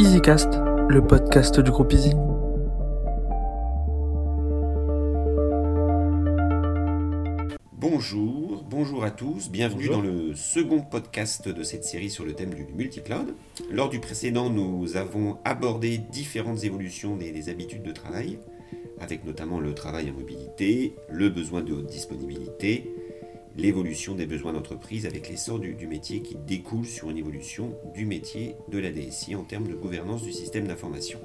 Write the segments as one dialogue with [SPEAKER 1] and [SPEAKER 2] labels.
[SPEAKER 1] EasyCast, le podcast du groupe Easy.
[SPEAKER 2] Bonjour, bonjour à tous, bienvenue dans le second podcast de cette série sur le thème du multicloud. Lors du précédent, nous avons abordé différentes évolutions des, des habitudes de travail, avec notamment le travail en mobilité, le besoin de haute disponibilité, l'évolution des besoins d'entreprise avec l'essor du, métier qui découle sur une évolution du métier de la DSI en termes de gouvernance du système d'information.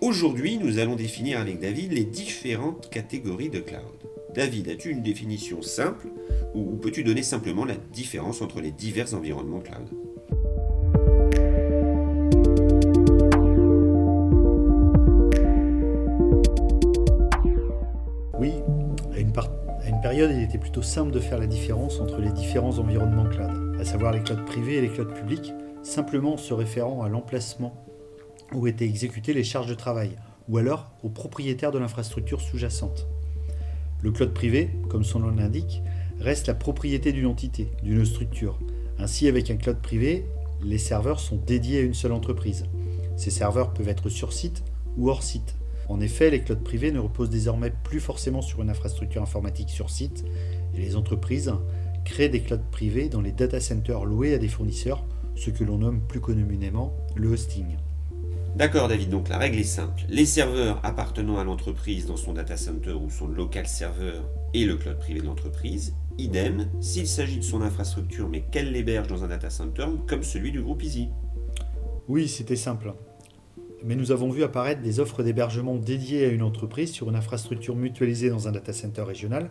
[SPEAKER 2] Aujourd'hui, nous allons définir avec David les différentes catégories de cloud. David, as-tu une définition simple ou peux-tu donner simplement la différence entre les divers environnements cloud?
[SPEAKER 3] Oui, une, part, à une, période, il était plutôt simple de faire la différence entre les différents environnements cloud, à savoir les clouds privés et les clouds publics, simplement en se référant à l'emplacement où étaient exécutées les charges de travail, ou alors au propriétaire de l'infrastructure sous-jacente. Le cloud privé, comme son nom l'indique, reste la propriété d'une entité, d'une structure. Ainsi, avec un cloud privé, les serveurs sont dédiés à une seule entreprise. Ces serveurs peuvent être sur site ou hors site. En effet, les clouds privés ne reposent désormais plus forcément sur une infrastructure informatique sur site, et les entreprises créent des clouds privés dans les data centers loués à des fournisseurs, ce que l'on nomme plus communément le hosting.
[SPEAKER 2] D'accord David, donc la règle est simple. Les serveurs appartenant à l'entreprise dans son data center ou son local serveur et le cloud privé de l'entreprise, idem s'il s'agit de son infrastructure mais qu'elle l'héberge dans un data center comme celui du groupe Easy.
[SPEAKER 3] Oui, c'était simple. Mais nous avons vu apparaître des offres d'hébergement dédiées à une entreprise sur une infrastructure mutualisée dans un data center régional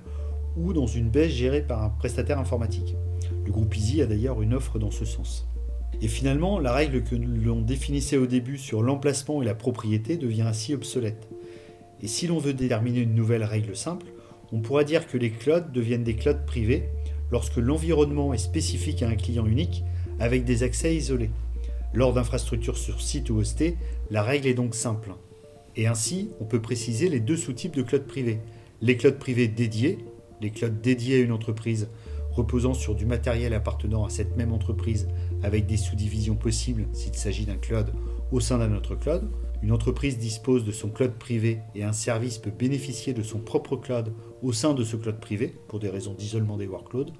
[SPEAKER 3] ou dans une baisse gérée par un prestataire informatique. Le groupe Easy a d'ailleurs une offre dans ce sens. Et finalement, la règle que l'on définissait au début sur l'emplacement et la propriété devient ainsi obsolète. Et si l'on veut déterminer une nouvelle règle simple, on pourra dire que les clouds deviennent des clouds privés lorsque l'environnement est spécifique à un client unique avec des accès isolés. Lors d'infrastructures sur site ou hostées, la règle est donc simple. Et ainsi, on peut préciser les deux sous-types de clouds privés. Les clouds privés dédiés, les clouds dédiés à une entreprise reposant sur du matériel appartenant à cette même entreprise avec des sous-divisions possibles s'il s'agit d'un cloud au sein d'un autre cloud. Une entreprise dispose de son cloud privé et un service peut bénéficier de son propre cloud au sein de ce cloud privé pour des raisons d'isolement des workloads,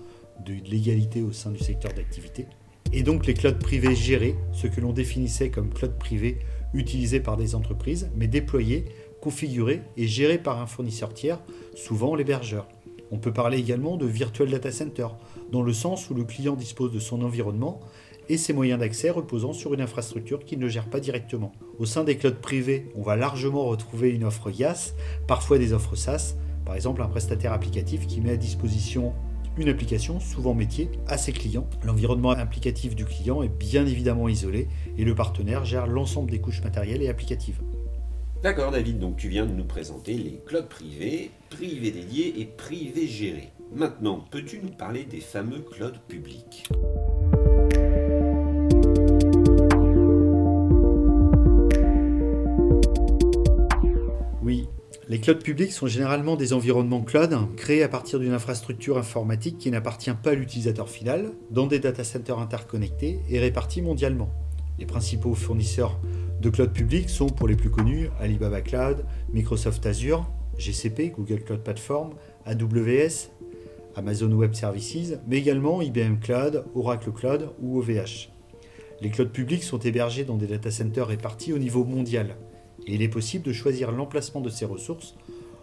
[SPEAKER 3] de l'égalité au sein du secteur d'activité. Et donc les clouds privés gérés, ce que l'on définissait comme cloud privé utilisé par des entreprises, mais déployé, configuré et géré par un fournisseur tiers, souvent l'hébergeur. On peut parler également de virtual data center, dans le sens où le client dispose de son environnement et ses moyens d'accès reposant sur une infrastructure qu'il ne gère pas directement. Au sein des clouds privés, on va largement retrouver une offre IaaS, parfois des offres SaaS, par exemple un prestataire applicatif qui met à disposition une application, souvent métier, à ses clients. L'environnement applicatif du client est bien évidemment isolé et le partenaire gère l'ensemble des couches matérielles et applicatives.
[SPEAKER 2] D'accord David, donc tu viens de nous présenter les clouds privés, privés dédiés et privés gérés. Maintenant, peux-tu nous parler des fameux clouds publics?
[SPEAKER 3] Les clouds publics sont généralement des environnements cloud créés à partir d'une infrastructure informatique qui n'appartient pas à l'utilisateur final, dans des data centers interconnectés et répartis mondialement. Les principaux fournisseurs de cloud publics sont, pour les plus connus, Alibaba Cloud, Microsoft Azure, GCP, Google Cloud Platform, AWS, Amazon Web Services, mais également IBM Cloud, Oracle Cloud ou OVH. Les clouds publics sont hébergés dans des data centers répartis au niveau mondial, et il est possible de choisir l'emplacement de ces ressources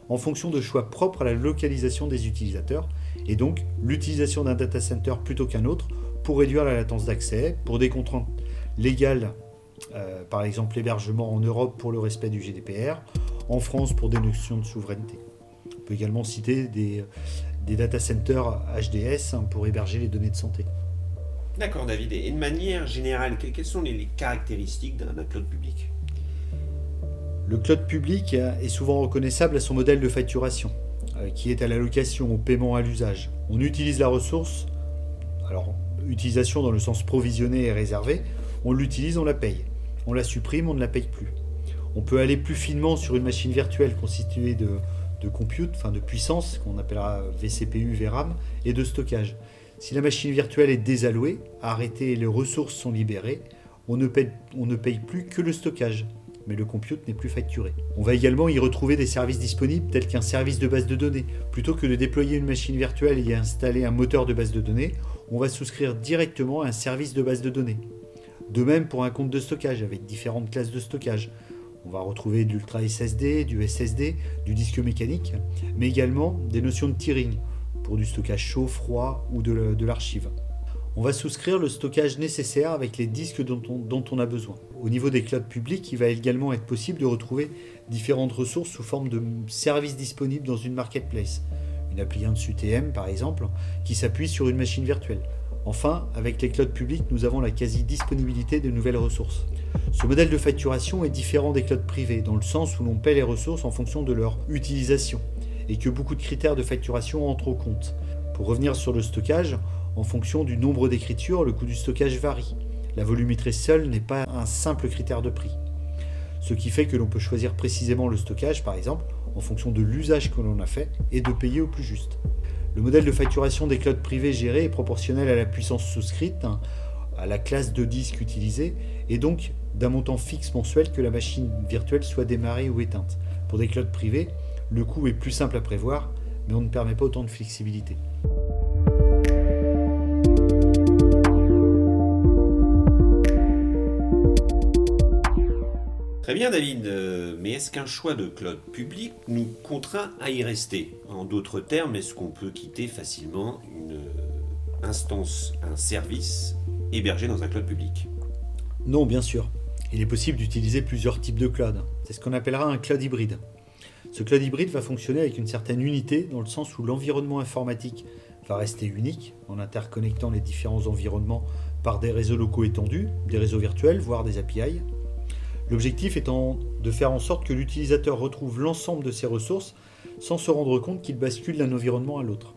[SPEAKER 3] en fonction de choix propres à la localisation des utilisateurs, et donc l'utilisation d'un data center plutôt qu'un autre pour réduire la latence d'accès, pour des contraintes légales euh, par exemple l'hébergement en Europe pour le respect du GDPR, en France pour des notions de souveraineté. On peut également citer des, des data centers HDS pour héberger les données de santé.
[SPEAKER 2] D'accord David, et de manière générale, quelles sont les caractéristiques d'un cloud public?
[SPEAKER 3] Le cloud public est souvent reconnaissable à son modèle de facturation, euh, qui est à l'allocation, au paiement à l'usage. On utilise la ressource, alors utilisation dans le sens provisionné et réservé, on l'utilise, on la paye. On la supprime, on ne la paye plus. On peut aller plus finement sur une machine virtuelle constituée de, compute, enfin de puissance, qu'on appellera vCPU, VRAM, et de stockage. Si la machine virtuelle est désallouée, arrêtée et les ressources sont libérées, on ne paye plus que le stockage, mais le compute n'est plus facturé. On va également y retrouver des services disponibles tels qu'un service de base de données. Plutôt que de déployer une machine virtuelle et installer un moteur de base de données, on va souscrire directement à un service de base de données. De même pour un compte de stockage avec différentes classes de stockage. On va retrouver de l'ultra SSD, du SSD, du disque mécanique, mais également des notions de tiering pour du stockage chaud, froid ou de l'archive on va souscrire le stockage nécessaire avec les disques dont on, a besoin. Au niveau des clouds publics, il va également être possible de retrouver différentes ressources sous forme de services disponibles dans une marketplace. Une appliance UTM par exemple, qui s'appuie sur une machine virtuelle. Enfin, avec les clouds publics, nous avons la quasi-disponibilité de nouvelles ressources. Ce modèle de facturation est différent des clouds privés, dans le sens où l'on paie les ressources en fonction de leur utilisation, et que beaucoup de critères de facturation entrent au compte. Pour revenir sur le stockage, en fonction du nombre d'écritures, le coût du stockage varie. La volumétrie seule n'est pas un simple critère de prix. Ce qui fait que l'on peut choisir précisément le stockage, par exemple, en fonction de l'usage que l'on a fait et de payer au plus juste. Le modèle de facturation des clouds privés gérés est proportionnel à la puissance souscrite, hein, à la classe de disque utilisée, et donc d'un montant fixe mensuel que la machine virtuelle soit démarrée ou éteinte. Pour des clouds privés, le coût est plus simple à prévoir, mais on ne permet pas autant de flexibilité.
[SPEAKER 2] Très bien David, euh, mais est-ce qu'un choix de cloud public nous contraint à y rester? En d'autres termes, est-ce qu'on peut quitter facilement une euh, instance, un service hébergé dans un cloud public?
[SPEAKER 3] Non, bien sûr. Il est possible d'utiliser plusieurs types de cloud. C'est ce qu'on appellera un cloud hybride. Ce cloud hybride va fonctionner avec une certaine unité dans le sens où l'environnement informatique va rester unique en interconnectant les différents environnements par des réseaux locaux étendus, des réseaux virtuels, voire des API. L'objectif étant de faire en sorte que l'utilisateur retrouve l'ensemble de ses ressources sans se rendre compte qu'il bascule d'un environnement à l'autre.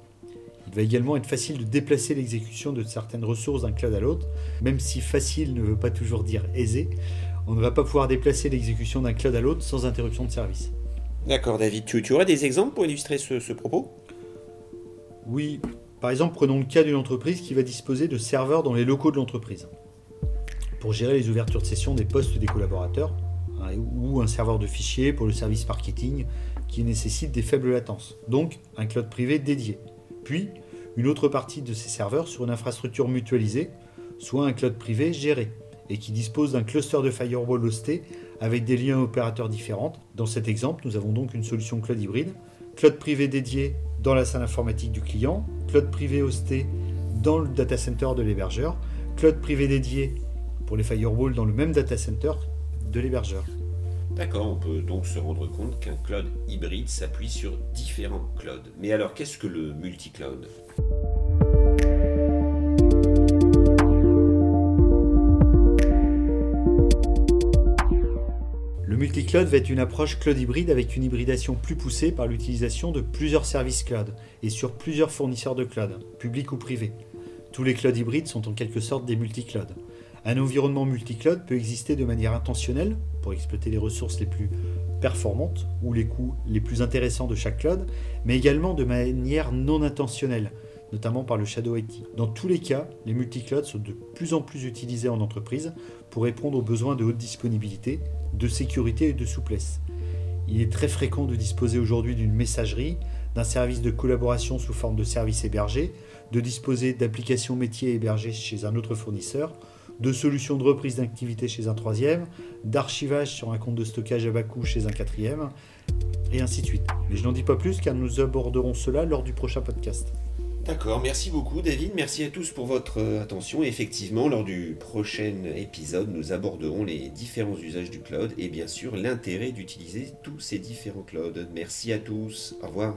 [SPEAKER 3] Il va également être facile de déplacer l'exécution de certaines ressources d'un cloud à l'autre, même si facile ne veut pas toujours dire aisé, on ne va pas pouvoir déplacer l'exécution d'un cloud à l'autre sans interruption de service.
[SPEAKER 2] D'accord David, tu, aurais des exemples pour illustrer ce propos?
[SPEAKER 3] Oui, par exemple prenons le cas d'une entreprise qui va disposer de serveurs dans les locaux de l'entreprise pour gérer les ouvertures de session des postes des collaborateurs, hein, ou un serveur de fichiers pour le service marketing qui nécessite des faibles latences, donc un cloud privé dédié. Puis, une autre partie de ces serveurs sur une infrastructure mutualisée, soit un cloud privé géré, et qui dispose d'un cluster de firewall hosté avec des liens opérateurs différents. Dans cet exemple, nous avons donc une solution cloud hybride, cloud privé dédié dans la salle informatique du client, cloud privé hosté dans le data center de l'hébergeur, cloud privé dédié pour les firewalls dans le même data center de l'hébergeur.
[SPEAKER 2] D'accord, on peut donc se rendre compte qu'un cloud hybride s'appuie sur différents clouds. Mais alors, qu'est-ce que le multi-cloud?
[SPEAKER 3] Le multi-cloud va être une approche cloud hybride avec une hybridation plus poussée par l'utilisation de plusieurs services cloud et sur plusieurs fournisseurs de cloud, publics ou privés. Tous les clouds hybrides sont en quelque sorte des multi-clouds. Un environnement multi-cloud peut exister de manière intentionnelle pour exploiter les ressources les plus performantes ou les coûts les plus intéressants de chaque cloud, mais également de manière non intentionnelle, notamment par le Shadow IT. Dans tous les cas, les multi-clouds sont de plus en plus utilisés en entreprise pour répondre aux besoins de haute disponibilité, de sécurité et de souplesse. Il est très fréquent de disposer aujourd'hui d'une messagerie, d'un service de collaboration sous forme de service hébergé, de disposer d'applications métiers hébergées chez un autre fournisseur, de solutions de reprise d'activité chez un troisième, d'archivage sur un compte de stockage à bas coût chez un quatrième, et ainsi de suite. Mais je n'en dis pas plus car nous aborderons cela lors du prochain podcast.
[SPEAKER 2] D'accord, merci beaucoup David, merci à tous pour votre euh, attention. effectivement, lors du prochain épisode, nous aborderons les différents usages du cloud et bien sûr l'intérêt d'utiliser tous ces différents clouds. Merci à tous, au revoir.